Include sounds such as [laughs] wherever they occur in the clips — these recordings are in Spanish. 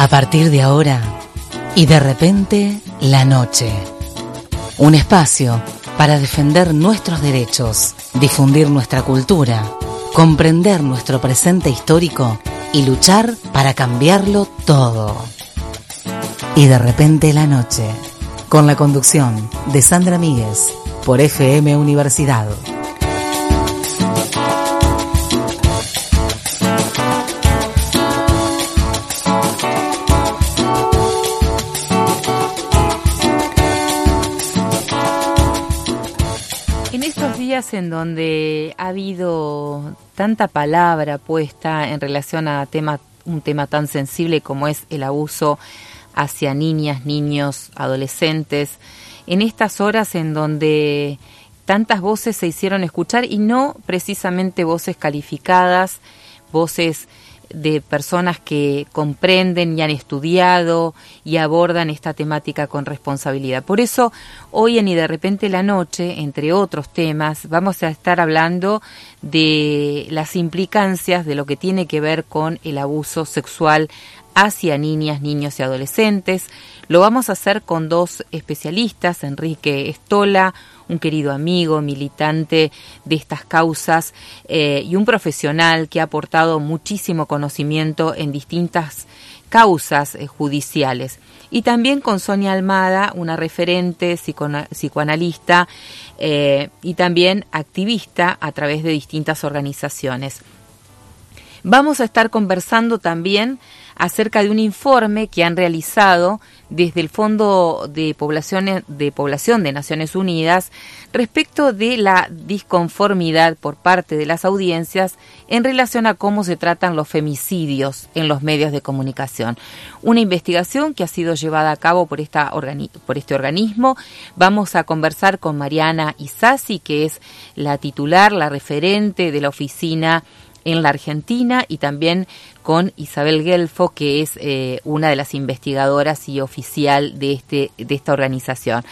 A partir de ahora y de repente la noche. Un espacio para defender nuestros derechos, difundir nuestra cultura, comprender nuestro presente histórico y luchar para cambiarlo todo. Y de repente la noche, con la conducción de Sandra Míguez por FM Universidad. En donde ha habido tanta palabra puesta en relación a un tema tan sensible como es el abuso hacia niñas, niños, adolescentes, en estas horas en donde tantas voces se hicieron escuchar y no precisamente voces calificadas, voces de personas que comprenden y han estudiado y abordan esta temática con responsabilidad. Por eso, hoy en Y de repente la noche, entre otros temas, vamos a estar hablando de las implicancias de lo que tiene que ver con el abuso sexual hacia niñas, niños y adolescentes. Lo vamos a hacer con dos especialistas, Enrique Estola, un querido amigo, militante de estas causas eh, y un profesional que ha aportado muchísimo conocimiento en distintas causas eh, judiciales. Y también con Sonia Almada, una referente psicoanalista eh, y también activista a través de distintas organizaciones. Vamos a estar conversando también acerca de un informe que han realizado desde el Fondo de Población de, Población de Naciones Unidas respecto de la disconformidad por parte de las audiencias en relación a cómo se tratan los femicidios en los medios de comunicación. Una investigación que ha sido llevada a cabo por, esta por este organismo. Vamos a conversar con Mariana Isasi, que es la titular, la referente de la oficina en la Argentina y también con Isabel Gelfo, que es eh, una de las investigadoras y oficial de, este, de esta organización.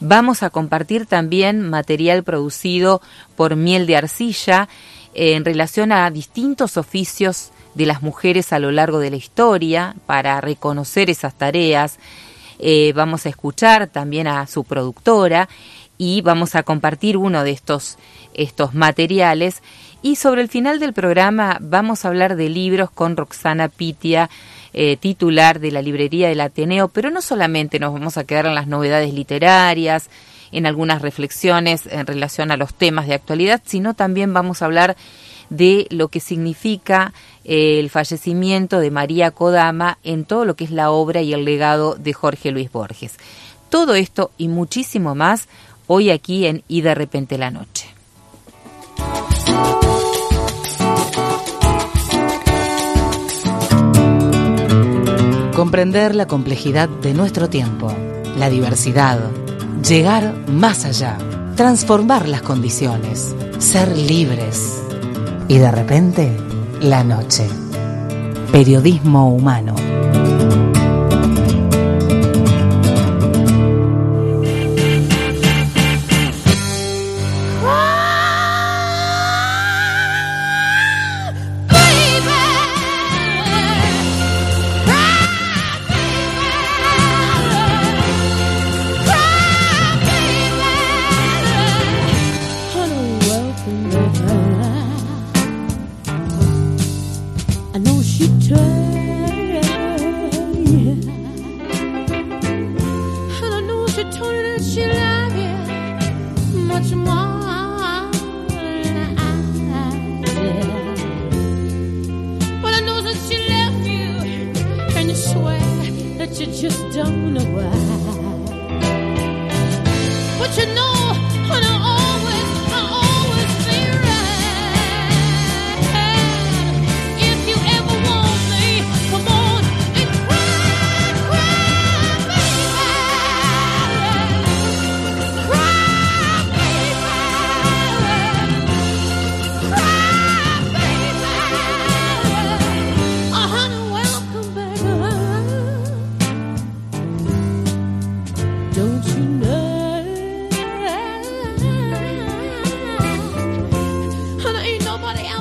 Vamos a compartir también material producido por Miel de Arcilla eh, en relación a distintos oficios de las mujeres a lo largo de la historia para reconocer esas tareas. Eh, vamos a escuchar también a su productora y vamos a compartir uno de estos, estos materiales y sobre el final del programa vamos a hablar de libros con Roxana Pitia, eh, titular de la librería del Ateneo, pero no solamente nos vamos a quedar en las novedades literarias, en algunas reflexiones en relación a los temas de actualidad, sino también vamos a hablar de lo que significa eh, el fallecimiento de María Kodama en todo lo que es la obra y el legado de Jorge Luis Borges. Todo esto y muchísimo más hoy aquí en Y de repente la noche. Comprender la complejidad de nuestro tiempo, la diversidad, llegar más allá, transformar las condiciones, ser libres. Y de repente, la noche. Periodismo humano.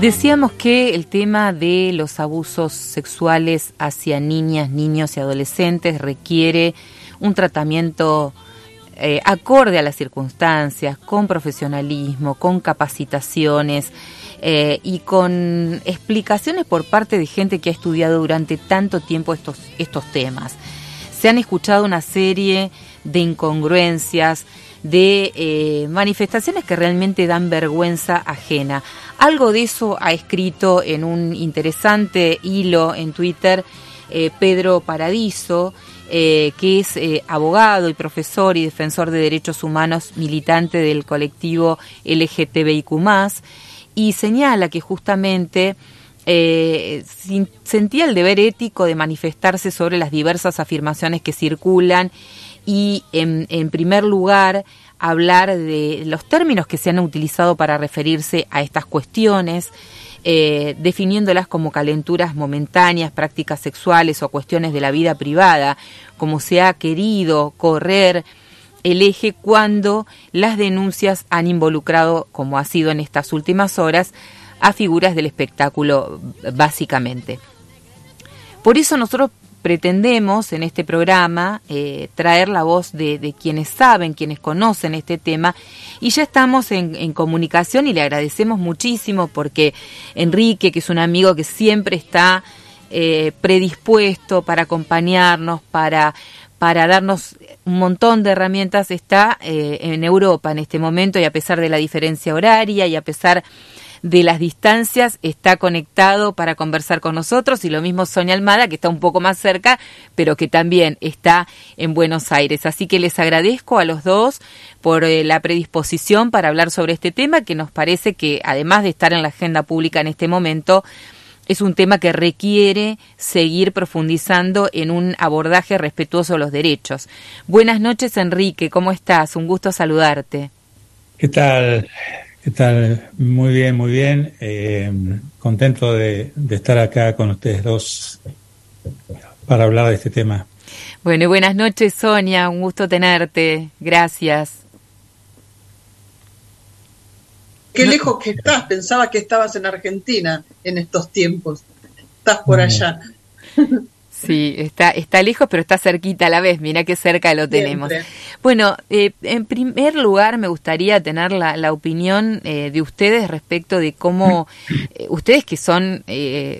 Decíamos que el tema de los abusos sexuales hacia niñas, niños y adolescentes requiere un tratamiento eh, acorde a las circunstancias, con profesionalismo, con capacitaciones eh, y con explicaciones por parte de gente que ha estudiado durante tanto tiempo estos, estos temas. Se han escuchado una serie de incongruencias, de eh, manifestaciones que realmente dan vergüenza ajena. Algo de eso ha escrito en un interesante hilo en Twitter eh, Pedro Paradiso, eh, que es abogado y profesor y defensor de derechos humanos, militante del colectivo LGTBIQ, y señala que justamente sentía el deber ético de manifestarse sobre las diversas afirmaciones que circulan y en, primer lugar hablar de los términos que se han utilizado para referirse a estas cuestiones, eh, definiéndolas como calenturas momentáneas, prácticas sexuales o cuestiones de la vida privada, como se ha querido correr el eje cuando las denuncias han involucrado, como ha sido en estas últimas horas, a figuras del espectáculo básicamente. Por eso nosotros pretendemos en este programa eh, traer la voz de, quienes saben, quienes conocen este tema y ya estamos en, comunicación y le agradecemos muchísimo porque Enrique, que es un amigo que siempre está eh, predispuesto para acompañarnos, para para darnos un montón de herramientas, está eh, en Europa en este momento y a pesar de la diferencia horaria y a pesar de las distancias está conectado para conversar con nosotros y lo mismo Sonia Almada que está un poco más cerca pero que también está en Buenos Aires. Así que les agradezco a los dos por eh, la predisposición para hablar sobre este tema que nos parece que además de estar en la agenda pública en este momento, es un tema que requiere seguir profundizando en un abordaje respetuoso de los derechos. Buenas noches, Enrique, ¿cómo estás? Un gusto saludarte. ¿Qué tal? ¿Qué tal? Muy bien, muy bien. Eh, contento de, estar acá con ustedes dos para hablar de este tema. Bueno, y buenas noches, Sonia. Un gusto tenerte. Gracias. Qué lejos que estás. Pensaba que estabas en Argentina en estos tiempos. Estás por allá. [laughs] Sí, está, está lejos, pero está cerquita a la vez. Mira qué cerca lo tenemos. Bueno, eh, en primer lugar me gustaría tener la, la opinión eh, de ustedes respecto de cómo [clears throat] eh, ustedes que son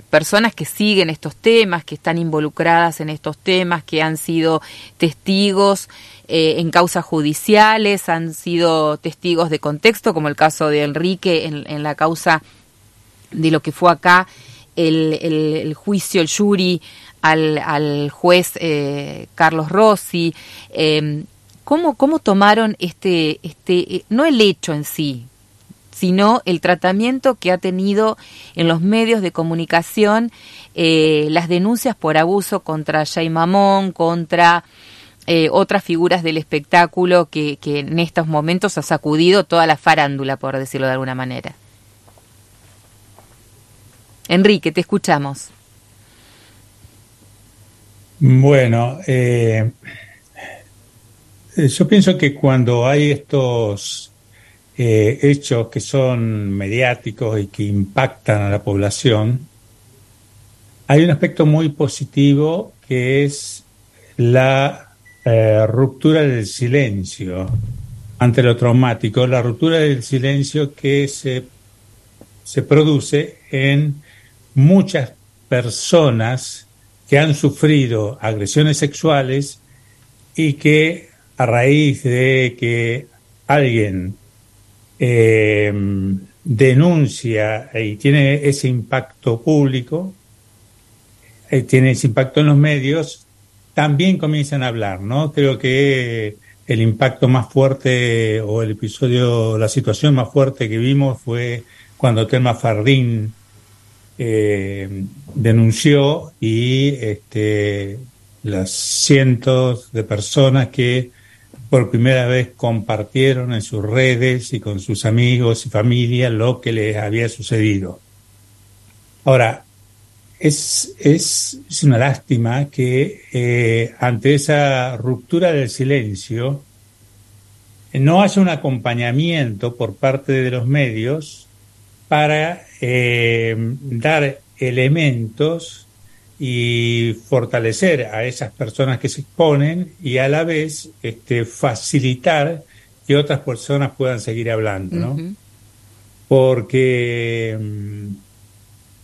personas que siguen estos temas, que están involucradas en estos temas, que han sido testigos en causas judiciales, han sido testigos de contexto, como el caso de Enrique en, en la causa de lo que fue acá el, el, el juicio, el jury al, al juez eh, Carlos Rossi. Eh, ¿cómo, ¿Cómo tomaron este, este, eh, no el hecho en sí, sino el tratamiento que ha tenido en los medios de comunicación eh, las denuncias por abuso contra Jay Mamón, contra eh, otras figuras del espectáculo que, que en estos momentos ha sacudido toda la farándula, por decirlo de alguna manera? Enrique, te escuchamos. Bueno, eh, yo pienso que cuando hay estos eh, hechos que son mediáticos y que impactan a la población, hay un aspecto muy positivo que es la eh, ruptura del silencio ante lo traumático, la ruptura del silencio que se, se produce en muchas personas que han sufrido agresiones sexuales y que a raíz de que alguien eh, denuncia y tiene ese impacto público, eh, tiene ese impacto en los medios, también comienzan a hablar, ¿no? Creo que el impacto más fuerte o el episodio, la situación más fuerte que vimos fue cuando Telma Fardín eh, denunció y este, las cientos de personas que por primera vez compartieron en sus redes y con sus amigos y familia lo que les había sucedido. Ahora, es, es, una lástima que eh, ante esa ruptura del silencio no haya un acompañamiento por parte de los medios para eh, dar elementos y fortalecer a esas personas que se exponen y a la vez este, facilitar que otras personas puedan seguir hablando, ¿no? Porque mm,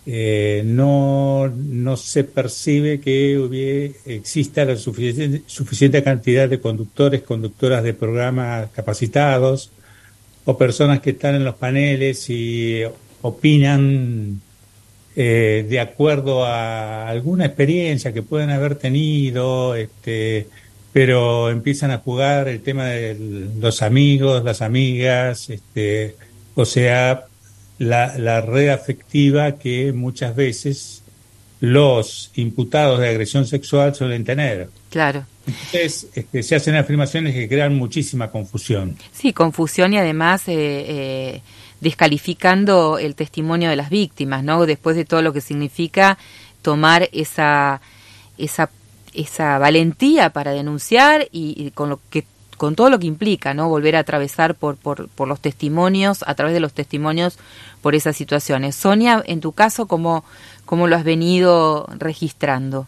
eh, no, no se percibe que exista la suficiente, suficiente cantidad de conductores, conductoras de programas capacitados o personas que están en los paneles y opinan eh, de acuerdo a alguna experiencia que pueden haber tenido, este, pero empiezan a jugar el tema de los amigos, las amigas, este, o sea, la, la red afectiva que muchas veces los imputados de agresión sexual suelen tener. Claro. Entonces, este, se hacen afirmaciones que crean muchísima confusión. Sí, confusión y además eh, eh, descalificando el testimonio de las víctimas, ¿no? Después de todo lo que significa tomar esa, esa, esa valentía para denunciar y con lo que con todo lo que implica, ¿no? Volver a atravesar por, por, por los testimonios, a través de los testimonios, por esas situaciones. Sonia, en tu caso, ¿cómo, cómo lo has venido registrando?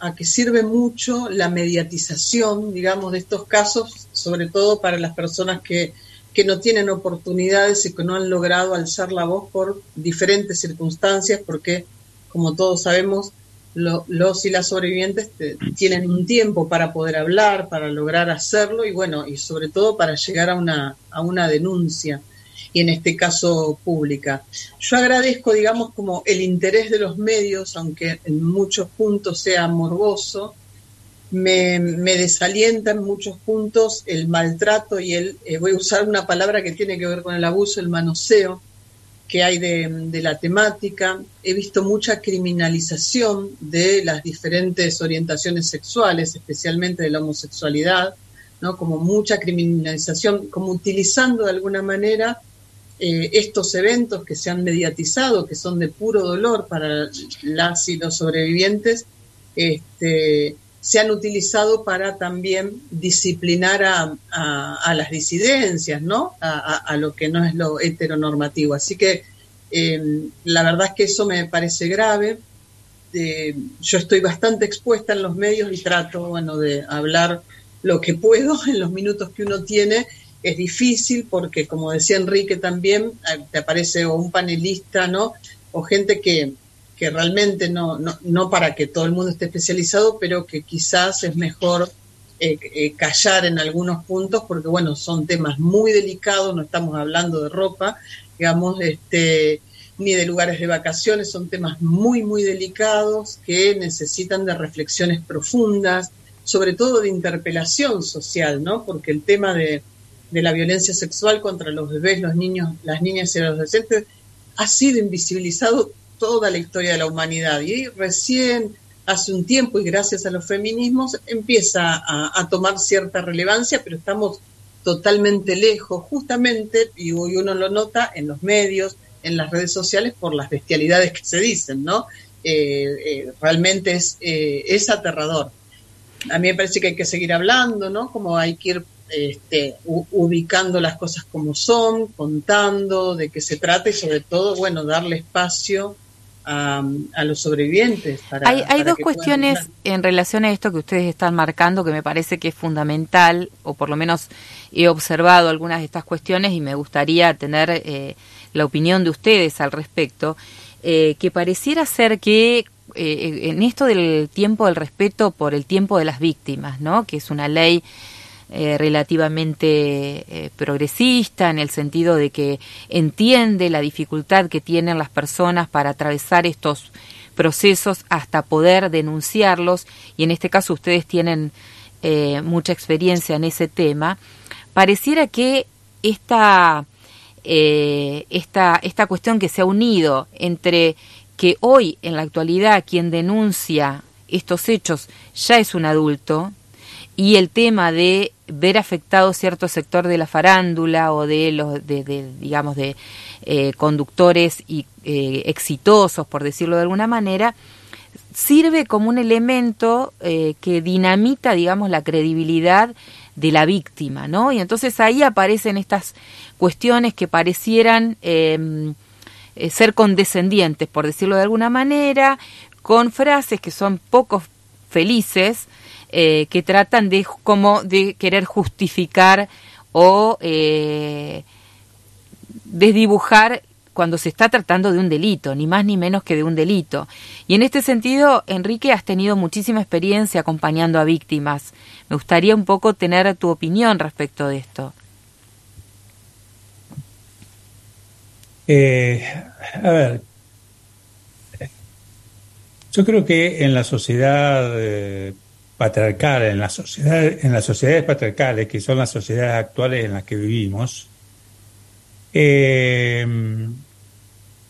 A, que sirve mucho la mediatización, digamos, de estos casos, sobre todo para las personas que, que no tienen oportunidades y que no han logrado alzar la voz por diferentes circunstancias, porque, como todos sabemos, los y las sobrevivientes tienen un tiempo para poder hablar, para lograr hacerlo y bueno, y sobre todo para llegar a una, a una denuncia y en este caso pública. Yo agradezco, digamos, como el interés de los medios, aunque en muchos puntos sea morboso, me, desalienta en muchos puntos el maltrato y el, eh, voy a usar una palabra que tiene que ver con el abuso, el manoseo, que hay de, la temática. He visto mucha criminalización de las diferentes orientaciones sexuales, especialmente de la homosexualidad, ¿no? como mucha criminalización, como utilizando de alguna manera eh, estos eventos que se han mediatizado, que son de puro dolor para las y los sobrevivientes, este, se han utilizado para también disciplinar a, las disidencias, ¿no? A, lo que no es lo heteronormativo. Así que eh, la verdad es que eso me parece grave. Eh, yo estoy bastante expuesta en los medios y trato, bueno, de hablar lo que puedo en los minutos que uno tiene. Es difícil porque, como decía Enrique también, eh, te aparece o un panelista, ¿no? O gente que, que realmente no, no, no para que todo el mundo esté especializado, pero que quizás es mejor eh, eh, callar en algunos puntos, porque bueno, son temas muy delicados, no estamos hablando de ropa, digamos, este, ni de lugares de vacaciones, son temas muy, muy delicados que necesitan de reflexiones profundas, sobre todo de interpelación social, ¿no? Porque el tema de, de la violencia sexual contra los bebés, los niños, las niñas y los adolescentes ha sido invisibilizado toda la historia de la humanidad. Y recién hace un tiempo, y gracias a los feminismos, empieza a, tomar cierta relevancia, pero estamos totalmente lejos, justamente, y hoy uno lo nota en los medios, en las redes sociales, por las bestialidades que se dicen, ¿no? Eh, eh, realmente es, eh, es aterrador. A mí me parece que hay que seguir hablando, ¿no? Como hay que ir este, ubicando las cosas como son, contando de qué se trata y sobre todo, bueno, darle espacio a, los sobrevivientes. hay, dos cuestiones en relación a esto que ustedes están marcando que me parece que es fundamental, o por lo menos he observado algunas de estas cuestiones y me gustaría tener eh, la opinión de ustedes al respecto, eh, que pareciera ser que eh, en esto del tiempo del respeto por el tiempo de las víctimas, ¿no? que es una ley eh, relativamente eh, progresista en el sentido de que entiende la dificultad que tienen las personas para atravesar estos procesos hasta poder denunciarlos. Y en este caso ustedes tienen eh, mucha experiencia en ese tema. Pareciera que esta esta esta cuestión que se ha unido entre que hoy en la actualidad quien denuncia estos hechos ya es un adulto y el tema de ver afectado cierto sector de la farándula o de los de, digamos de eh, conductores y eh, exitosos por decirlo de alguna manera sirve como un elemento eh, que dinamita digamos la credibilidad de la víctima, ¿no? Y entonces ahí aparecen estas cuestiones que parecieran em, ser condescendientes, por decirlo de alguna manera, con frases que son poco felices, eh, que tratan de como de querer justificar o eh, desdibujar cuando se está tratando de un delito, ni más ni menos que de un delito. Y en este sentido, Enrique, has tenido muchísima experiencia acompañando a víctimas. Me gustaría un poco tener tu opinión respecto de esto. Eh, a ver, yo creo que en la sociedad patriarcal, en la sociedad, en las sociedades patriarcales, que son las sociedades actuales en las que vivimos, eh,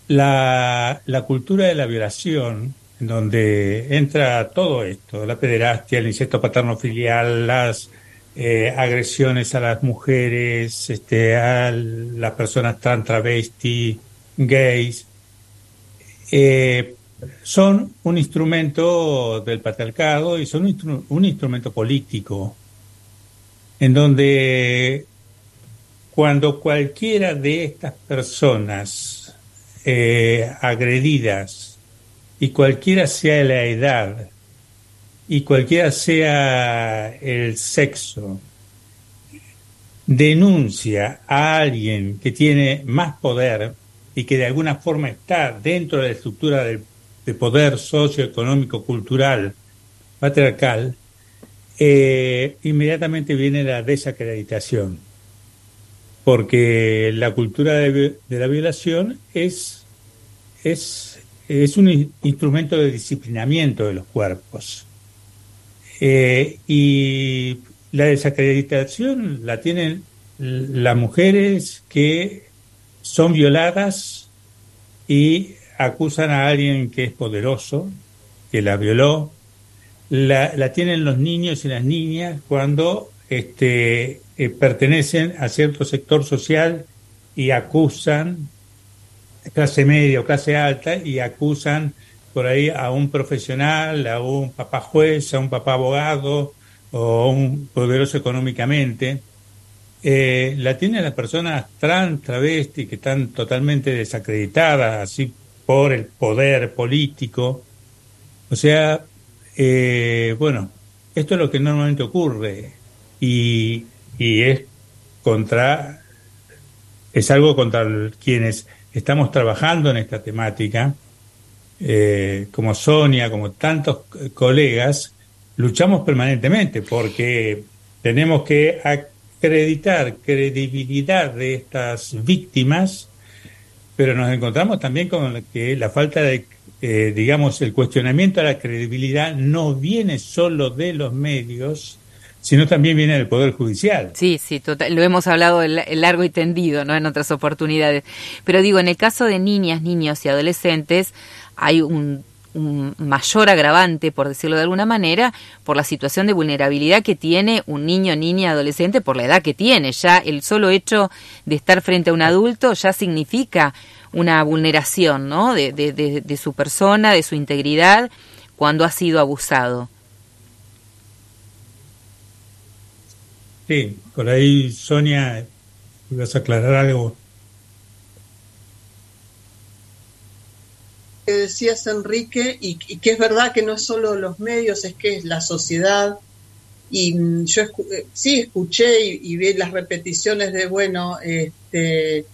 la, cultura de la violación, en donde entra todo esto, la pederastia, el incesto paterno filial, las eh, agresiones a las mujeres, este, a las personas trans, travesti, gays, eh, son un instrumento del patriarcado y son un instrumento político, en donde cuando cualquiera de estas personas eh, agredidas, y cualquiera sea la edad, y cualquiera sea el sexo, denuncia a alguien que tiene más poder y que de alguna forma está dentro de la estructura de, poder socioeconómico, cultural, patriarcal, eh, inmediatamente viene la desacreditación porque la cultura de, la violación es, es, es, un instrumento de disciplinamiento de los cuerpos. Eh, y la desacreditación la tienen las mujeres que son violadas y acusan a alguien que es poderoso, que la violó. La, la tienen los niños y las niñas cuando este, eh, pertenecen a cierto sector social y acusan, clase media o clase alta, y acusan por ahí a un profesional, a un papá juez, a un papá abogado o un poderoso económicamente. Eh, la tienen las personas trans, travesti, que están totalmente desacreditadas, así por el poder político. O sea, eh, bueno, esto es lo que normalmente ocurre y, es contra, es algo contra quienes estamos trabajando en esta temática, eh, como Sonia, como tantos colegas, luchamos permanentemente porque tenemos que acreditar credibilidad de estas víctimas, pero nos encontramos también con que la falta de, eh, digamos, el cuestionamiento a la credibilidad no viene solo de los medios, sino también viene del Poder Judicial. Sí, sí, lo hemos hablado largo y tendido, ¿no? En otras oportunidades. Pero digo, en el caso de niñas, niños y adolescentes, hay un, mayor agravante, por decirlo de alguna manera, por la situación de vulnerabilidad que tiene un niño, niña, adolescente, por la edad que tiene. Ya el solo hecho de estar frente a un adulto ya significa una vulneración, ¿no? de, su persona, de su integridad, cuando ha sido abusado. Sí, por ahí, Sonia, ¿vas a aclarar algo? Decías, Enrique, y, que es verdad que no es solo los medios, es que es la sociedad. Y yo eh, sí escuché y, vi las repeticiones de, bueno, este,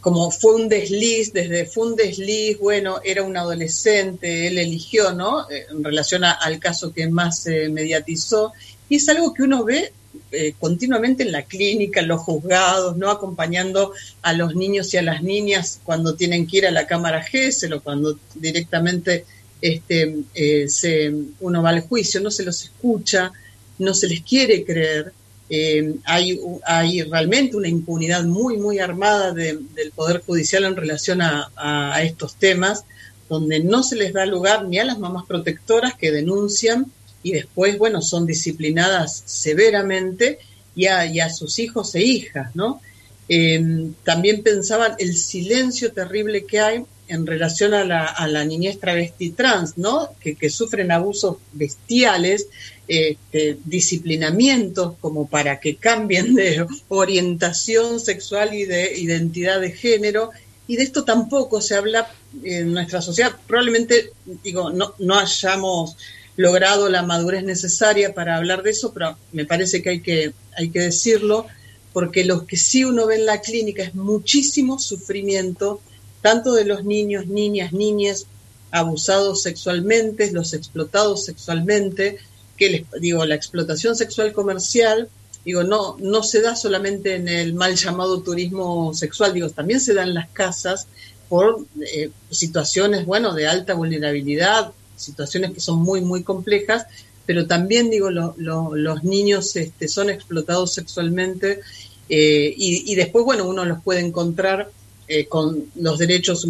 como fue un desliz, desde fue un desliz, bueno, era un adolescente, él eligió, ¿no? Eh, en relación al caso que más se mediatizó. Y es algo que uno ve eh, continuamente en la clínica, en los juzgados, no acompañando a los niños y a las niñas cuando tienen que ir a la cámara GESEL o cuando directamente este, eh, se, uno va al juicio, no se los escucha, no se les quiere creer. Eh, hay, hay realmente una impunidad muy, muy armada del Poder Judicial en relación a, a estos temas, donde no se les da lugar ni a las mamás protectoras que denuncian, y después, bueno, son disciplinadas severamente y a, sus hijos e hijas, ¿no? Eh, también pensaban el silencio terrible que hay en relación a la, a la niñez travesti trans, ¿no? Que, que sufren abusos bestiales, este, disciplinamientos como para que cambien de [laughs] orientación sexual y de identidad de género. Y de esto tampoco se habla en nuestra sociedad. Probablemente, digo, no, no hayamos logrado la madurez necesaria para hablar de eso, pero me parece que hay que, hay que decirlo, porque lo que sí uno ve en la clínica es muchísimo sufrimiento, tanto de los niños, niñas, niñas abusados sexualmente, los explotados sexualmente, que les digo, la explotación sexual comercial, digo, no, no se da solamente en el mal llamado turismo sexual, digo, también se da en las casas por eh, situaciones, bueno, de alta vulnerabilidad, situaciones que son muy, muy complejas, pero también, digo, lo, lo, los niños este, son explotados sexualmente eh, y, y, después, bueno, uno los puede encontrar eh, con los derechos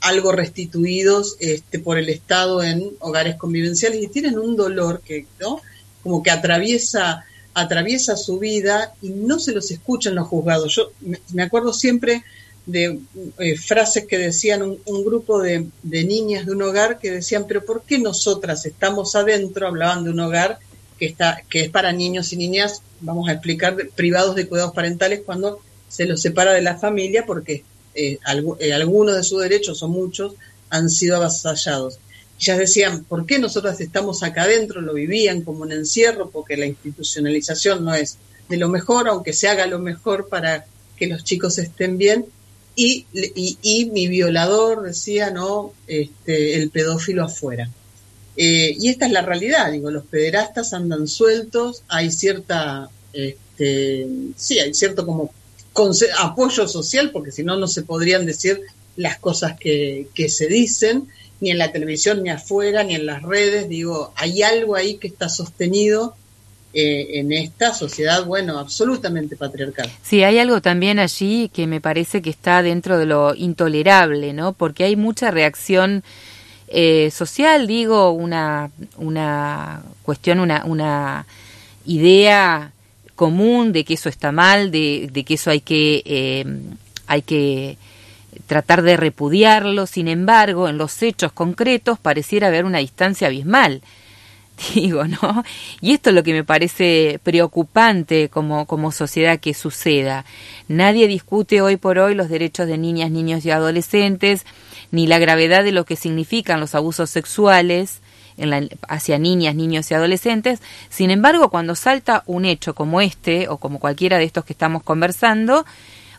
algo restituidos este, por el Estado en hogares convivenciales y tienen un dolor que, ¿no? Como que atraviesa, atraviesa su vida y no se los escucha en los juzgados. Yo me acuerdo siempre de eh, frases que decían un, un grupo de, de, niñas de un hogar que decían, pero ¿por qué nosotras estamos adentro? Hablaban de un hogar que, está, que es para niños y niñas, vamos a explicar, privados de cuidados parentales cuando se los separa de la familia porque eh, eh, algunos de sus derechos o muchos han sido avasallados. Ellas decían, ¿por qué nosotras estamos acá adentro? Lo vivían como un encierro porque la institucionalización no es de lo mejor, aunque se haga lo mejor para que los chicos estén bien. Y, y, y mi violador decía, no, este, el pedófilo afuera. Eh, y esta es la realidad, digo, los pederastas andan sueltos, hay cierta, este, sí, hay cierto como apoyo social, porque si no, no se podrían decir las cosas que, que se dicen, ni en la televisión, ni afuera, ni en las redes. Digo, hay algo ahí que está sostenido eh, en esta sociedad, bueno, absolutamente patriarcal. Sí, hay algo también allí que me parece que está dentro de lo intolerable, ¿no? Porque hay mucha reacción eh, social, digo, una, una cuestión, una, una idea común de que eso está mal, de, de que eso hay que, eh, hay que tratar de repudiarlo. Sin embargo, en los hechos concretos pareciera haber una distancia abismal. ¿No? Y esto es lo que me parece preocupante como, como sociedad que suceda. Nadie discute hoy por hoy los derechos de niñas, niños y adolescentes, ni la gravedad de lo que significan los abusos sexuales, hacia niñas, niños y adolescentes. Sin embargo, cuando salta un hecho como este o como cualquiera de estos que estamos conversando,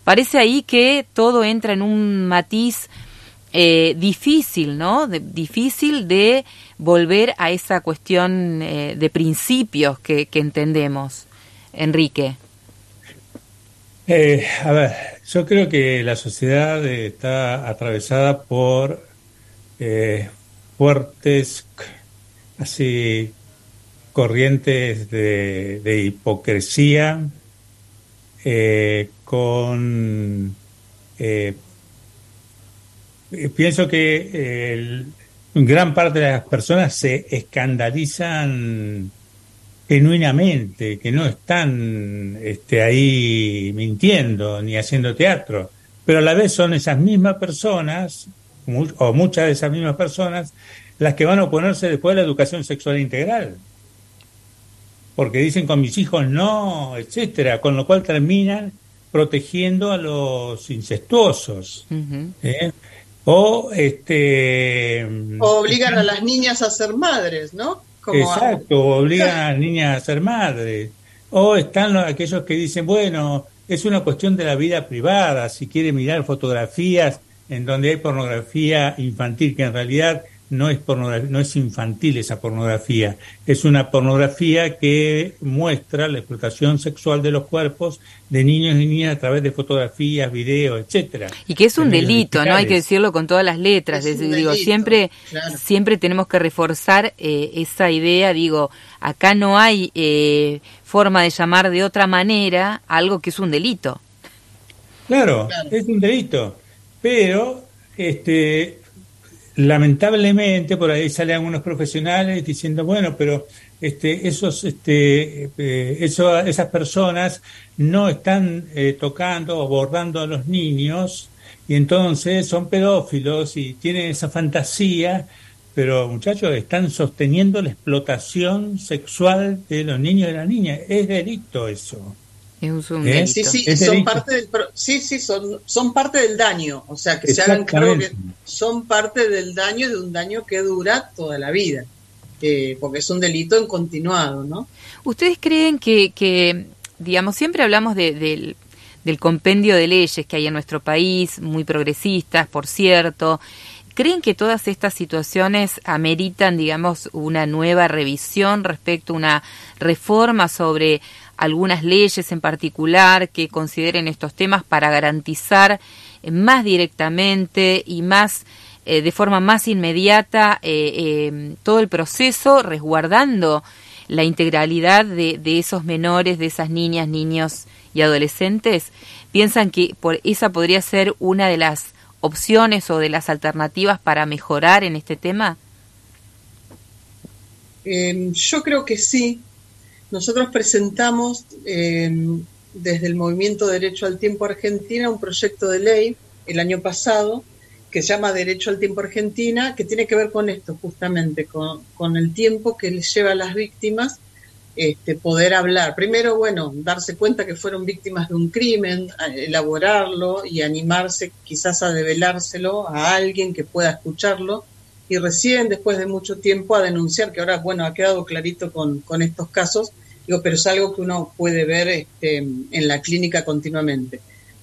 parece ahí que todo entra en un matiz eh, difícil, ¿no? Difícil de volver a esa cuestión eh, de principios que, entendemos. Enrique. Eh, a ver, yo creo que la sociedad está atravesada por eh, fuertes así corrientes de, de hipocresía con pienso que el, gran parte de las personas se escandalizan genuinamente, que no están este, ahí mintiendo ni haciendo teatro, pero a la vez son esas mismas personas, o muchas de esas mismas personas, las que van a oponerse después a la educación sexual integral. Porque dicen con mis hijos no, etcétera, con lo cual terminan protegiendo a los incestuosos. Uh -huh. ¿eh? O este o [laughs] obligan a las niñas a ser madres, ¿no? Como exacto, a... obligan a las niñas a ser madres. O están los, aquellos que dicen, bueno, es una cuestión de la vida privada, si quiere mirar fotografías en donde hay pornografía infantil, que en realidad no es pornografía, no es infantil esa pornografía, es una pornografía que muestra la explotación sexual de los cuerpos de niños y niñas a través de fotografías, videos, etcétera. Y que es un delito, no hay que decirlo con todas las letras, es digo, siempre claro. siempre tenemos que reforzar eh, esa idea, digo, acá no hay eh, forma de llamar de otra manera algo que es un delito. Claro, claro. es un delito, pero este lamentablemente por ahí salen algunos profesionales diciendo, bueno, pero este, esos, este, eh, esas personas no están eh, tocando o abordando a los niños y entonces son pedófilos y tienen esa fantasía, pero muchachos están sosteniendo la explotación sexual de los niños y de las niñas. Es delito eso. Es un ¿Eh? Sí, sí, son parte del, sí, sí, son, son parte del daño. O sea, que se hagan cargo que son parte del daño de un daño que dura toda la vida. Eh, porque es un delito en continuado, ¿no? ¿Ustedes creen que, que digamos, siempre hablamos del, del compendio de leyes que hay en nuestro país, muy progresistas, por cierto, ¿Creen que todas estas situaciones ameritan, digamos, una nueva revisión respecto a una reforma sobre algunas leyes en particular que consideren estos temas para garantizar más directamente y más eh, de forma más inmediata eh, em, todo el proceso, resguardando la integralidad de, de, esos menores, de esas niñas, niños y adolescentes? ¿Piensan que por esa podría ser una de las opciones o de las alternativas para mejorar en este tema? Eh, yo creo que sí. Nosotros presentamos eh, desde el Movimiento Derecho al Tiempo Argentina un proyecto de ley el año pasado que se llama Derecho al Tiempo Argentina, que tiene que ver con esto justamente, con, con el tiempo que les lleva a las víctimas este, poder hablar. Primero, bueno, darse cuenta que fueron víctimas de un crimen, elaborarlo y animarse quizás a develárselo a alguien que pueda escucharlo y recién después de mucho tiempo a denunciar, que ahora, bueno, ha quedado clarito con, con estos casos, pero es algo que uno puede ver este, en la clínica continuamente.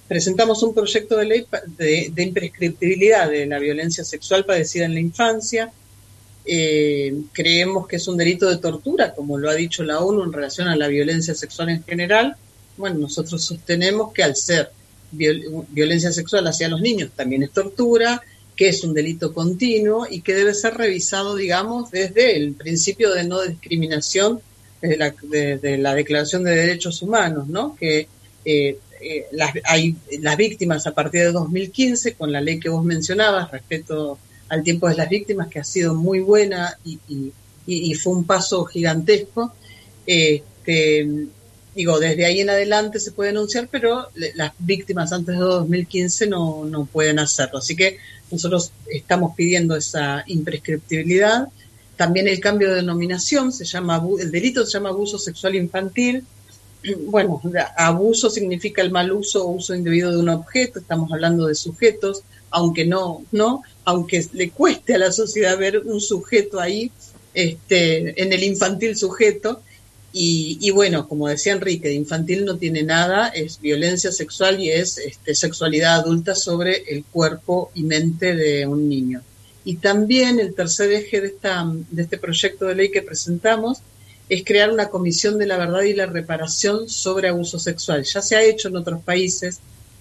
Presentamos un proyecto de ley de, de imprescriptibilidad de la violencia sexual padecida en la infancia, eh, creemos que es un delito de tortura, como lo ha dicho la ONU en relación a la violencia sexual en general. Bueno, nosotros sostenemos que al ser violencia sexual hacia los niños también es tortura, que es un delito continuo y que debe ser revisado, digamos, desde el principio de no discriminación desde la, de, la Declaración de Derechos Humanos, ¿no? Que eh, eh, las, hay las víctimas a partir de 2015, con la ley que vos mencionabas, respeto al tiempo de las víctimas, que ha sido muy buena y, fue un paso gigantesco. Este, digo, desde ahí en adelante se puede denunciar, pero las víctimas antes de 2015 no, no pueden hacerlo. Así que nosotros estamos pidiendo esa imprescriptibilidad. También el cambio de denominación, se llama, el delito se llama abuso sexual infantil. [clears throat] Bueno, abuso significa el mal uso o uso indebido de un objeto, estamos hablando de sujetos, aunque no, no, aunque le cueste a la sociedad ver un sujeto ahí, este, en el infantil sujeto. Y, bueno, como decía Enrique, de infantil no tiene nada, es violencia sexual y es este, sexualidad adulta sobre el cuerpo y mente de un niño. Y también el tercer eje de, esta, de este proyecto de ley que presentamos es crear una comisión de la verdad y la reparación sobre abuso sexual. Ya se ha hecho en otros países.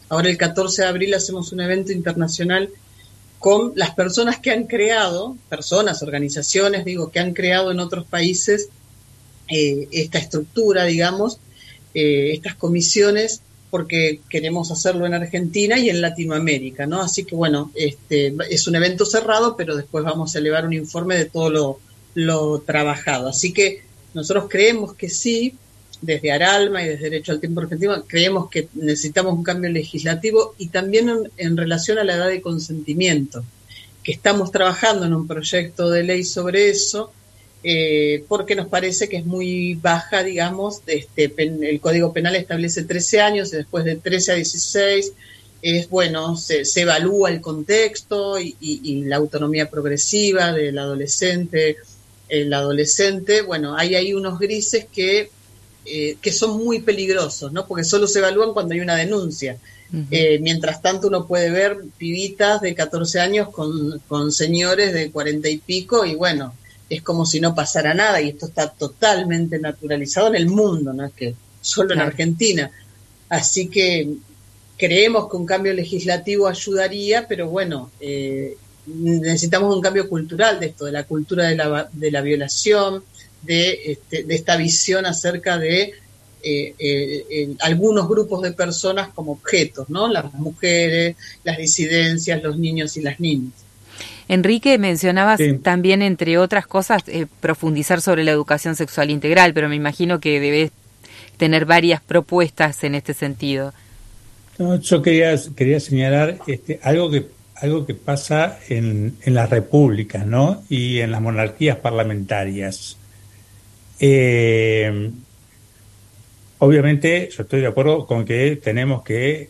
Ahora el 14 de abril hacemos un evento internacional con las personas que han creado, personas, organizaciones, digo, que han creado en otros países eh, esta estructura, digamos, eh, estas comisiones, porque queremos hacerlo en Argentina y en Latinoamérica, ¿no? Así que bueno, este, es un evento cerrado, pero después vamos a elevar un informe de todo lo, lo trabajado. Así que nosotros creemos que sí, desde Aralma y desde Derecho al Tiempo Argentino, creemos que necesitamos un cambio legislativo y también en, relación a la edad de consentimiento, que estamos trabajando en un proyecto de ley sobre eso, eh, porque nos parece que es muy baja, digamos, este, el Código Penal establece 13 años y después de 13 a 16 es bueno, se, evalúa el contexto y, y, la autonomía progresiva del adolescente, el adolescente, bueno, hay ahí unos grises que eh, que son muy peligrosos, ¿no? Porque solo se evalúan cuando hay una denuncia. Eh, mientras tanto uno puede ver pibitas de 14 años con, con señores de 40 y pico y bueno, es como si no pasara nada y esto está totalmente naturalizado en el mundo, no es que solo en Argentina. Así que creemos que un cambio legislativo ayudaría, pero bueno, eh, necesitamos un cambio cultural de esto, de la cultura de la, de la violación, de, este, de esta visión acerca de eh, eh, algunos grupos de personas como objetos, ¿no? Las mujeres, las disidencias, los niños y las niñas. Enrique, mencionabas también, entre otras cosas, eh, profundizar sobre la educación sexual integral, pero me imagino que debes tener varias propuestas en este sentido. yo quería, quería señalar este, algo que algo que pasa en, en las repúblicas ¿no? y en las monarquías parlamentarias. Eh, obviamente, yo estoy de acuerdo con que tenemos que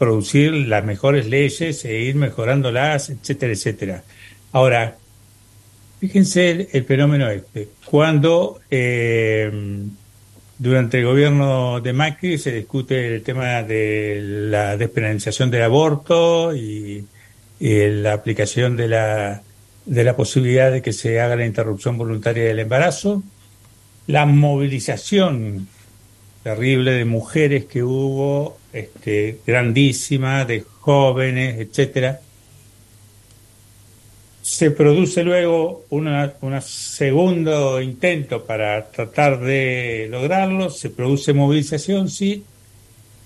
producir las mejores leyes e ir mejorándolas, etcétera, etcétera. Ahora, fíjense el, fenómeno este. Cuando eh, durante el gobierno de Macri se discute el tema de la despenalización del aborto y, la aplicación de la, de la posibilidad de que se haga la interrupción voluntaria del embarazo, la movilización terrible de mujeres que hubo, este, grandísima, de jóvenes, etcétera. Se produce luego un segundo intento para tratar de lograrlo, se produce movilización, sí,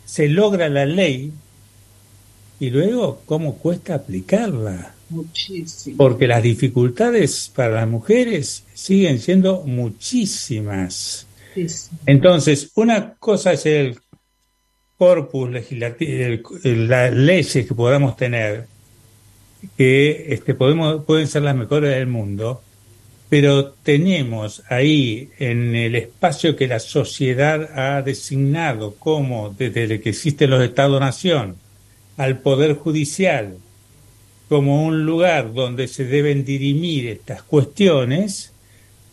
se logra la ley y luego cómo cuesta aplicarla. Muchísimo. Porque las dificultades para las mujeres siguen siendo muchísimas. Entonces, una cosa es el corpus legislativo, las leyes que podamos tener, que este, podemos, pueden ser las mejores del mundo, pero tenemos ahí en el espacio que la sociedad ha designado como desde que existen los Estados-Nación al Poder Judicial como un lugar donde se deben dirimir estas cuestiones,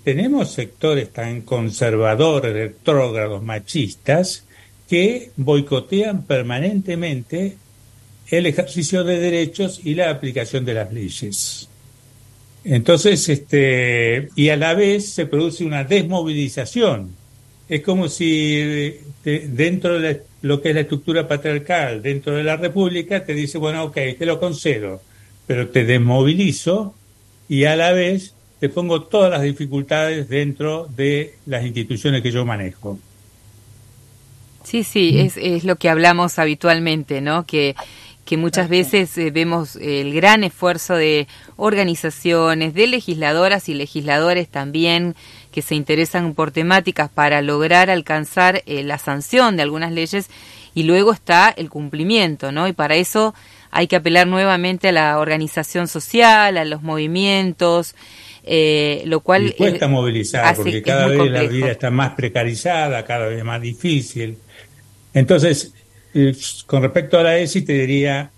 tenemos sectores tan conservadores, retrógrados, machistas, que boicotean permanentemente el ejercicio de derechos y la aplicación de las leyes. Entonces, este, y a la vez se produce una desmovilización. Es como si dentro de lo que es la estructura patriarcal, dentro de la República, te dice, bueno, ok, te lo concedo, pero te desmovilizo y a la vez te pongo todas las dificultades dentro de las instituciones que yo manejo. Sí, sí, es, es lo que hablamos habitualmente, ¿no? Que, que muchas veces eh, vemos el gran esfuerzo de organizaciones, de legisladoras y legisladores también que se interesan por temáticas para lograr alcanzar eh, la sanción de algunas leyes y luego está el cumplimiento, ¿no? Y para eso hay que apelar nuevamente a la organización social, a los movimientos, eh, lo cual... Y cuesta movilizar, porque cada vez la vida está más precarizada, cada vez más difícil. Entonces, eh, con respecto a la ESI, te diría,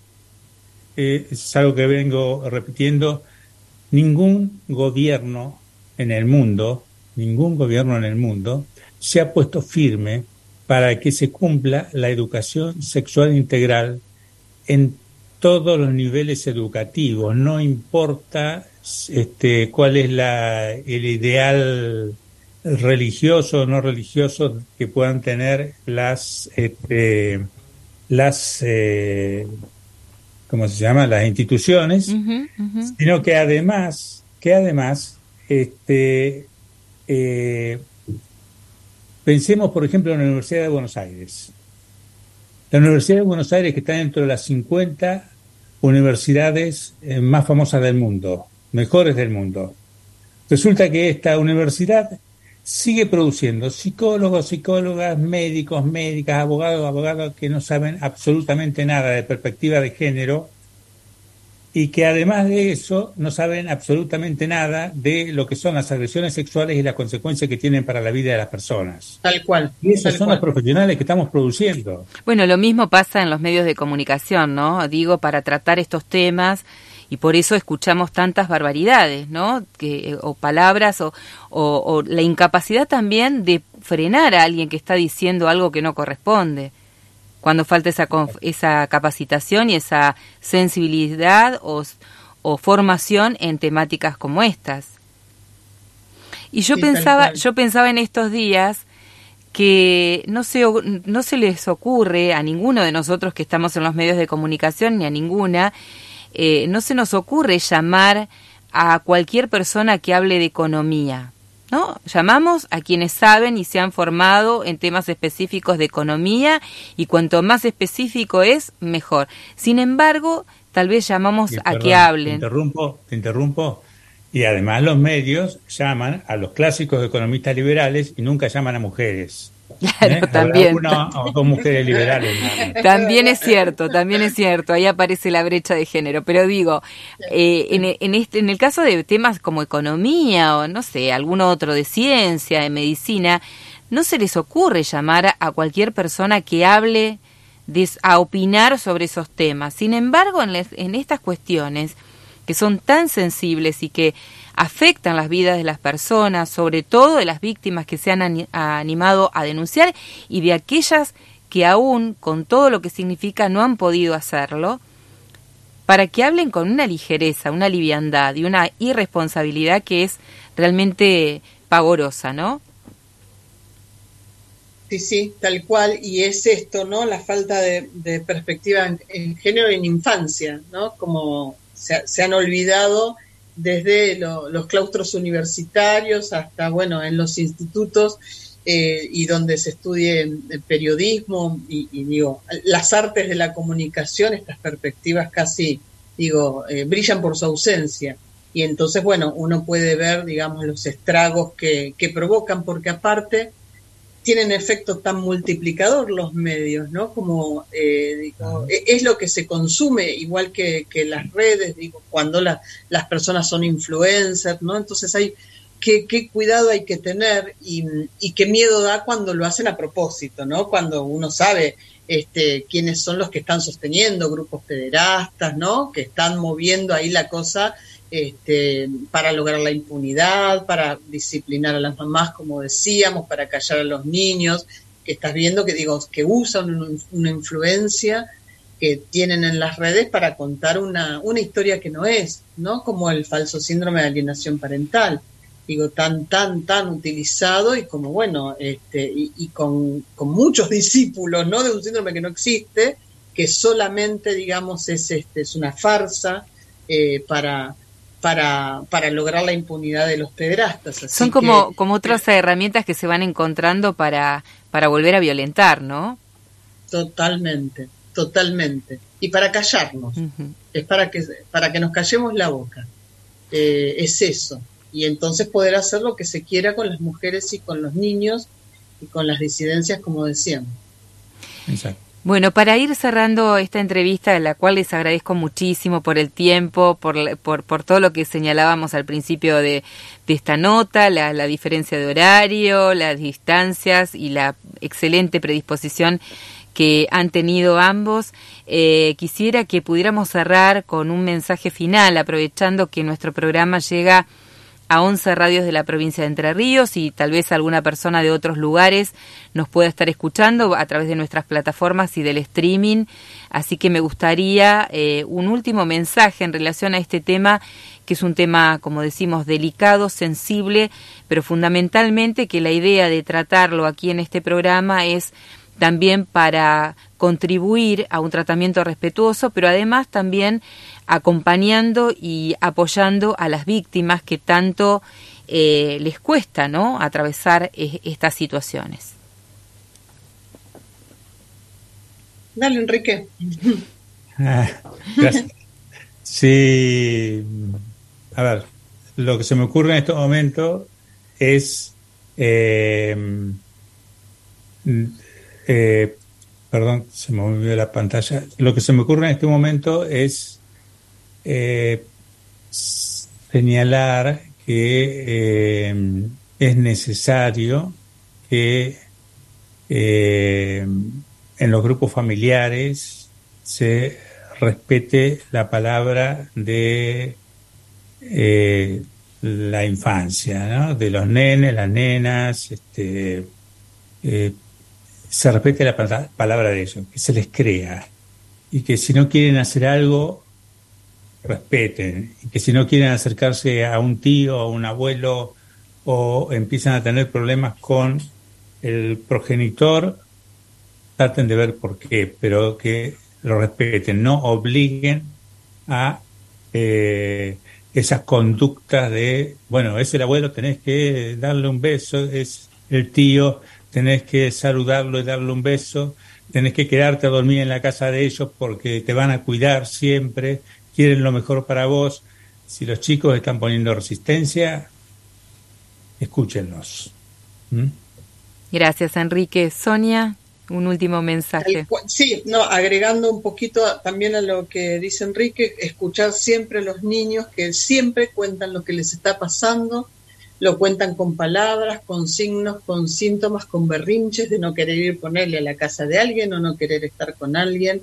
eh, es algo que vengo repitiendo, ningún gobierno en el mundo, ningún gobierno en el mundo se ha puesto firme para que se cumpla la educación sexual integral en todos los niveles educativos, no importa este, cuál es la, el ideal religioso o no religioso que puedan tener las, este, las eh, ¿cómo se llama? las instituciones, sino que además, que además, este, eh, pensemos, por ejemplo, en la Universidad de Buenos Aires. La Universidad de Buenos Aires, que está dentro de las 50 universidades eh, más famosas del mundo, mejores del mundo. Resulta que esta universidad sigue produciendo psicólogos, psicólogas, médicos, médicas, abogados, abogados que no saben absolutamente nada de perspectiva de género y que además de eso no saben absolutamente nada de lo que son las agresiones sexuales y las consecuencias que tienen para la vida de las personas. Tal cual. Y esos son los profesionales que estamos produciendo. Bueno, lo mismo pasa en los medios de comunicación, ¿no? Digo, para tratar estos temas y por eso escuchamos tantas barbaridades, ¿no? Que, o palabras o, o, la incapacidad también de frenar a alguien que está diciendo algo que no corresponde. Cuando falta esa, esa capacitación y esa sensibilidad o, o formación en temáticas como estas. Y yo pensaba, yo pensaba en estos días que no se, no se les ocurre a ninguno de nosotros que estamos en los medios de comunicación, ni a ninguna, eh, no se nos ocurre llamar a cualquier persona que hable de economía. ¿no? Llamamos a quienes saben y se han formado en temas específicos de economía y cuanto más específico es, mejor. Sin embargo, tal vez llamamos a que hablen. Te interrumpo, te interrumpo. Y además los medios llaman a los clásicos economistas liberales y nunca llaman a mujeres. Claro, ¿Eh? también. Una o dos mujeres liberales. [laughs] También es cierto, también es cierto. Ahí aparece la brecha de género. Pero digo, eh, en, en, este, en el caso de temas como economía o no sé, algún otro de ciencia, de medicina, no se les ocurre llamar a cualquier persona que hable de, a opinar sobre esos temas. Sin embargo, en, en estas cuestiones que son tan sensibles y que afectan las vidas de las personas, sobre todo de las víctimas que se han animado a denunciar y de aquellas que aún, con todo lo que significa, no han podido hacerlo, para que hablen con una ligereza, una liviandad y una irresponsabilidad que es realmente pavorosa, ¿no? Sí, sí, tal cual. Y es esto, ¿no? La falta de, perspectiva en, género y en infancia, ¿no? Como se han olvidado desde los claustros universitarios hasta, bueno, en los institutos eh, y donde se estudie periodismo y, digo, las artes de la comunicación, estas perspectivas casi, digo, eh, brillan por su ausencia. Y entonces, bueno, uno puede ver, digamos, los estragos que, que provocan, porque aparte, tienen efecto tan multiplicador los medios, ¿no? Como eh, digo, e, es lo que se consume, igual que, las redes, digo, cuando las personas son influencers, ¿no? Entonces hay qué, qué cuidado hay que tener y, y, qué miedo da cuando lo hacen a propósito, ¿no? Cuando uno sabe este, quiénes son los que están sosteniendo grupos pederastas, ¿no? Que están moviendo ahí la cosa este, para lograr la impunidad, para disciplinar a las mamás, como decíamos, para callar a los niños, que estás viendo que digo, que usan una influencia que tienen en las redes para contar una, una historia que no es, ¿no? Como el falso síndrome de alienación parental. Digo, tan, tan, tan utilizado y como, bueno, este, y, con, muchos discípulos, ¿no? De un síndrome que no existe, que solamente, digamos, es, este, es una farsa eh, para, para, para lograr la impunidad de los pedrastas. Son como, como otras herramientas que se van encontrando para, para volver a violentar, ¿no? Totalmente, totalmente. Y para callarnos. Es para que, para que nos callemos la boca. Eh, es eso. Y entonces poder hacer lo que se quiera con las mujeres y con los niños y con las disidencias, como decíamos. Exacto. Bueno, para ir cerrando esta entrevista, en la cual les agradezco muchísimo por el tiempo, por, por, por todo lo que señalábamos al principio de, de esta nota, la, la, diferencia de horario, las distancias y la excelente predisposición que han tenido ambos. Eh, quisiera que pudiéramos cerrar con un mensaje final, aprovechando que nuestro programa llega a 11 radios de la provincia de Entre Ríos y tal vez alguna persona de otros lugares nos pueda estar escuchando a través de nuestras plataformas y del streaming. Así que me gustaría eh, un último mensaje en relación a este tema, que es un tema, como decimos, delicado, sensible, pero fundamentalmente que la idea de tratarlo aquí en este programa es también para contribuir a un tratamiento respetuoso, pero además también acompañando y apoyando a las víctimas que tanto eh, les cuesta ¿no? atravesar estas situaciones. Dale, Enrique. Ah, [laughs] gracias. Sí, a ver, lo que se me ocurre en este momento es, eh, eh, perdón, se me movió la pantalla, lo que se me ocurre en este momento es eh, señalar que eh, es necesario que eh, en los grupos familiares se respete la palabra de la infancia, de los nenes, las nenas, este, se respete la palabra de ellos, que se les crea. Y que si no quieren hacer algo respeten. Y que si no quieren acercarse a un tío o un abuelo o empiezan a tener problemas con el progenitor, traten de ver por qué, pero que lo respeten, no obliguen a eh, esas conductas de, bueno, es el abuelo, tenés que darle un beso, es el tío, tenés que saludarlo y darle un beso, tenés que quedarte a dormir en la casa de ellos porque te van a cuidar siempre, quieren lo mejor para vos. Si los chicos están poniendo resistencia, escúchenlos. ¿Mm? Gracias, Enrique. Sonia, un último mensaje. Sí, no, agregando un poquito también a lo que dice Enrique, escuchar siempre a los niños que siempre cuentan lo que les está pasando, lo cuentan con palabras, con signos, con síntomas, con berrinches de no querer ir ponerle a la casa de alguien o no querer estar con alguien.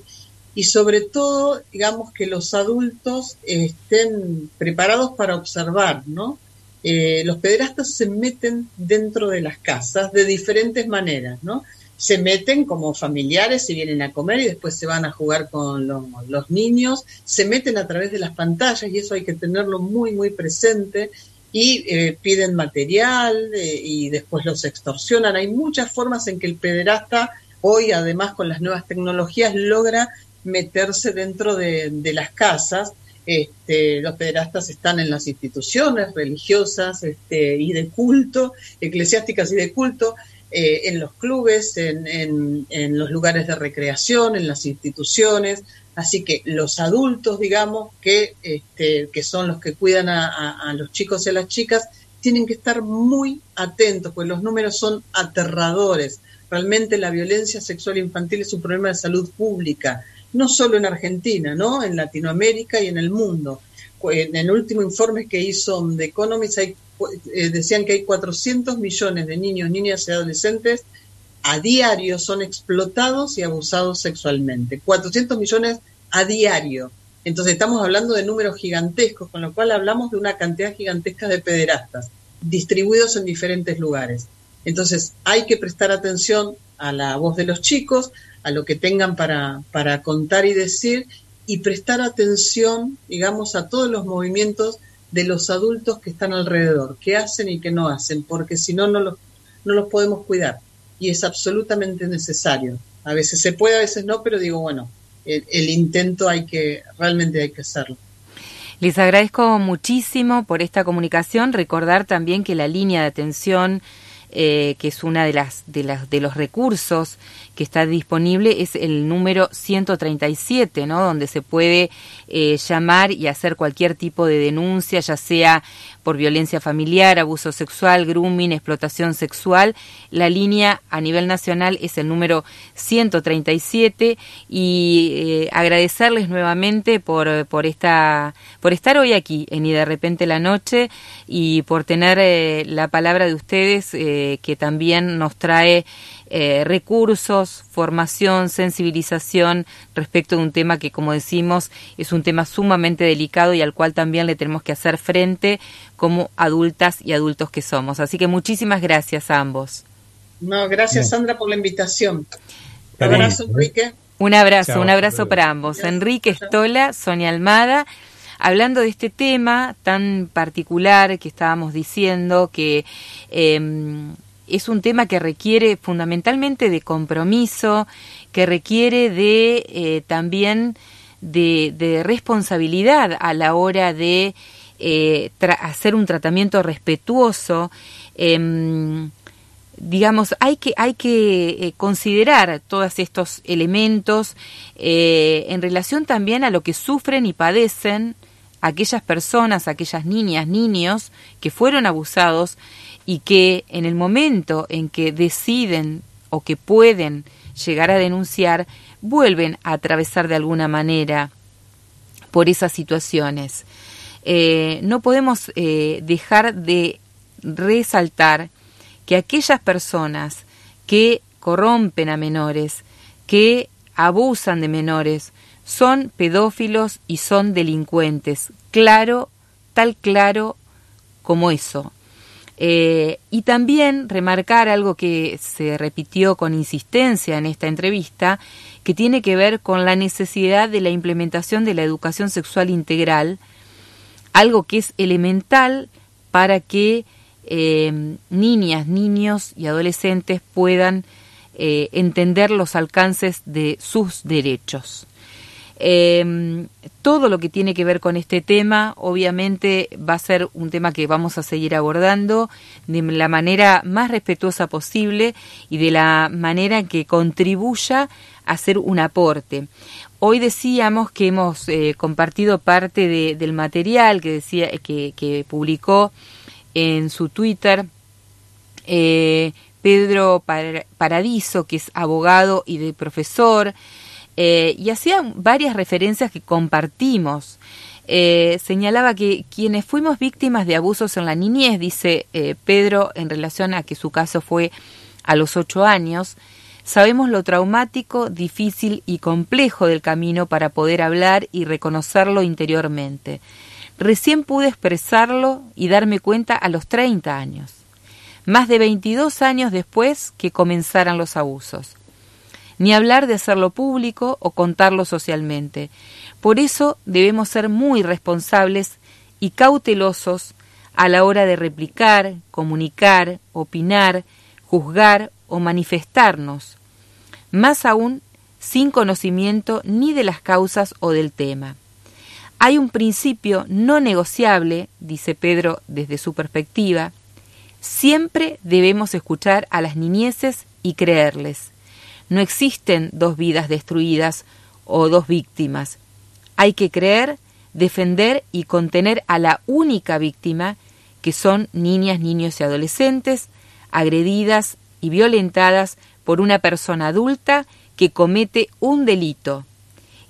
Y sobre todo, digamos que los adultos estén preparados para observar, ¿no? Eh, los pederastas se meten dentro de las casas de diferentes maneras, ¿no? Se meten como familiares y vienen a comer y después se van a jugar con los niños, se meten a través de las pantallas y eso hay que tenerlo muy, muy presente y eh, piden material eh, y después los extorsionan. Hay muchas formas en que el pederasta hoy, además con las nuevas tecnologías, logra meterse dentro de, las casas. Este, los pederastas están en las instituciones religiosas este, y de culto, eclesiásticas y de culto, eh, en los clubes, en, en, los lugares de recreación, en las instituciones. Así que los adultos, digamos, que, este, que son los que cuidan a, los chicos y a las chicas, tienen que estar muy atentos, pues los números son aterradores. Realmente la violencia sexual infantil es un problema de salud pública, no solo en Argentina, ¿no? En Latinoamérica y en el mundo. En el último informe que hizo The Economist hay, eh, decían que hay 400 millones de niños, niñas y adolescentes a diario son explotados y abusados sexualmente. 400 millones a diario. Entonces estamos hablando de números gigantescos, con lo cual hablamos de una cantidad gigantesca de pederastas distribuidos en diferentes lugares. Entonces hay que prestar atención a la voz de los chicos, a lo que tengan para, para contar y decir, y prestar atención, digamos, a todos los movimientos de los adultos que están alrededor, qué hacen y qué no hacen, porque si no, no los, no los podemos cuidar. Y es absolutamente necesario. A veces se puede, a veces no, pero digo, bueno, el, intento hay que, realmente hay que hacerlo. Les agradezco muchísimo por esta comunicación. Recordar también que la línea de atención, eh, que es una de las, de las de los recursos que está disponible, es el número 137, ¿no? Donde se puede eh, llamar y hacer cualquier tipo de denuncia, ya sea por violencia familiar, abuso sexual, grooming, explotación sexual. La línea a nivel nacional es el número 137 y eh, agradecerles nuevamente por, por, esta, por estar hoy aquí en Y de repente la noche y por tener eh, la palabra de ustedes eh, que también nos trae eh, recursos, formación, sensibilización respecto de un tema que, como decimos, es un tema sumamente delicado y al cual también le tenemos que hacer frente como adultas y adultos que somos. Así que muchísimas gracias a ambos. No, gracias Sandra por la invitación. Un abrazo, Enrique. Un abrazo, un abrazo para ambos. Enrique Estola, Sonia Almada hablando de este tema tan particular que estábamos diciendo, que eh, es un tema que requiere fundamentalmente de compromiso, que requiere de eh, también de, responsabilidad a la hora de eh, hacer un tratamiento respetuoso. Em, digamos, hay que, hay que eh, considerar todos estos elementos en relación también a lo que sufren y padecen aquellas personas, aquellas niñas, niños que fueron abusados y que en el momento en que deciden o que pueden llegar a denunciar, vuelven a atravesar de alguna manera por esas situaciones. Eh, no podemos eh, dejar de resaltar que aquellas personas que corrompen a menores, que abusan de menores, son pedófilos y son delincuentes. Claro, tal claro como eso. Eh, y también remarcar algo que se repitió con insistencia en esta entrevista, que tiene que ver con la necesidad de la implementación de la educación sexual integral, algo que es elemental para que eh, niñas, niños y adolescentes puedan eh, entender los alcances de sus derechos. Eh, todo lo que tiene que ver con este tema, obviamente, va a ser un tema que vamos a seguir abordando de la manera más respetuosa posible y de la manera que contribuya a hacer un aporte. Hoy decíamos que hemos eh, compartido parte del material que decía que, que, publicó en su Twitter eh, Pedro Paradiso, que es abogado y de profesor, eh, y hacía varias referencias que compartimos. Eh, señalaba que quienes fuimos víctimas de abusos en la niñez, dice eh, Pedro, en relación a que su caso fue a los ocho años, sabemos lo traumático, difícil y complejo del camino para poder hablar y reconocerlo interiormente. Recién pude expresarlo y darme cuenta a los 30 años, más de 22 años después que comenzaran los abusos ni hablar de hacerlo público o contarlo socialmente. Por eso debemos ser muy responsables y cautelosos a la hora de replicar, comunicar, opinar, juzgar o manifestarnos, más aún sin conocimiento ni de las causas o del tema. Hay un principio no negociable, dice Pedro desde su perspectiva, siempre debemos escuchar a las niñeces y creerles. No existen dos vidas destruidas o dos víctimas. Hay que creer, defender y contener a la única víctima, que son niñas, niños y adolescentes, agredidas y violentadas por una persona adulta que comete un delito.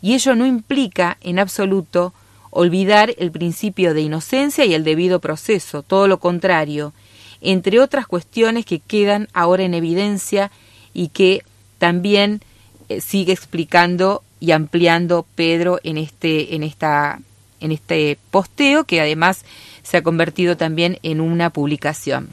Y ello no implica, en absoluto, olvidar el principio de inocencia y el debido proceso, todo lo contrario, entre otras cuestiones que quedan ahora en evidencia y que también eh, sigue explicando y ampliando Pedro en este, en esta, en este posteo que además se ha convertido también en una publicación.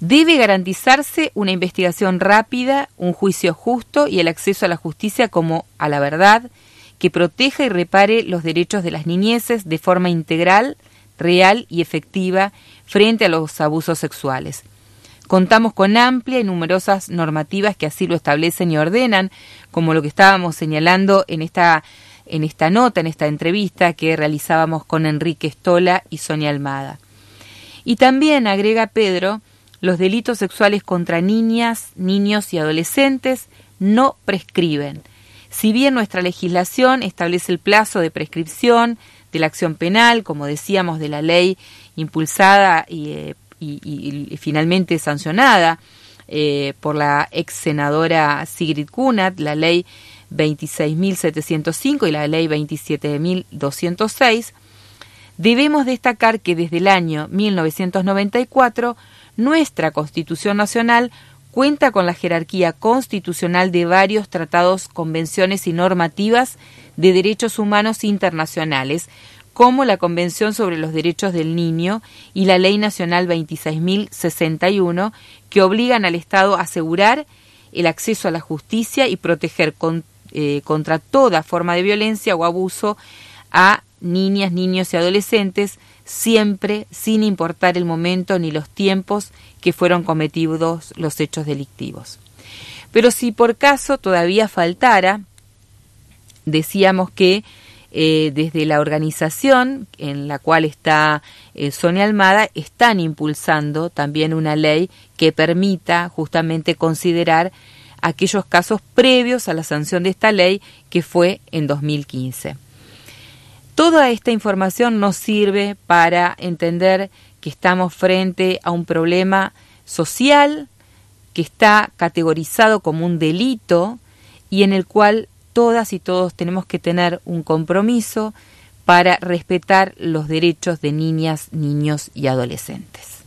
Debe garantizarse una investigación rápida, un juicio justo y el acceso a la justicia como a la verdad, que proteja y repare los derechos de las niñeces de forma integral, real y efectiva frente a los abusos sexuales. Contamos con amplia y numerosas normativas que así lo establecen y ordenan, como lo que estábamos señalando en esta, en esta nota, en esta entrevista que realizábamos con Enrique Stola y Sonia Almada. Y también, agrega Pedro, los delitos sexuales contra niñas, niños y adolescentes no prescriben. Si bien nuestra legislación establece el plazo de prescripción de la acción penal, como decíamos, de la ley impulsada y eh, y, finalmente sancionada eh, por la ex senadora Sigrid Kunat, la ley 26.705 y la ley 27.206, debemos destacar que desde el año 1994 nuestra Constitución Nacional cuenta con la jerarquía constitucional de varios tratados, convenciones y normativas de derechos humanos internacionales, como la Convención sobre los Derechos del Niño y la Ley Nacional 26.061, que obligan al Estado a asegurar el acceso a la justicia y proteger eh, contra toda forma de violencia o abuso a niñas, niños y adolescentes, siempre sin importar el momento ni los tiempos que fueron cometidos los hechos delictivos. Pero si por caso todavía faltara, decíamos que eh, desde la organización en la cual está eh, Sonia Almada están impulsando también una ley que permita justamente considerar aquellos casos previos a la sanción de esta ley que fue en 2015. Toda esta información nos sirve para entender que estamos frente a un problema social que está categorizado como un delito y en el cual todas y todos tenemos que tener un compromiso para respetar los derechos de niñas, niños y adolescentes.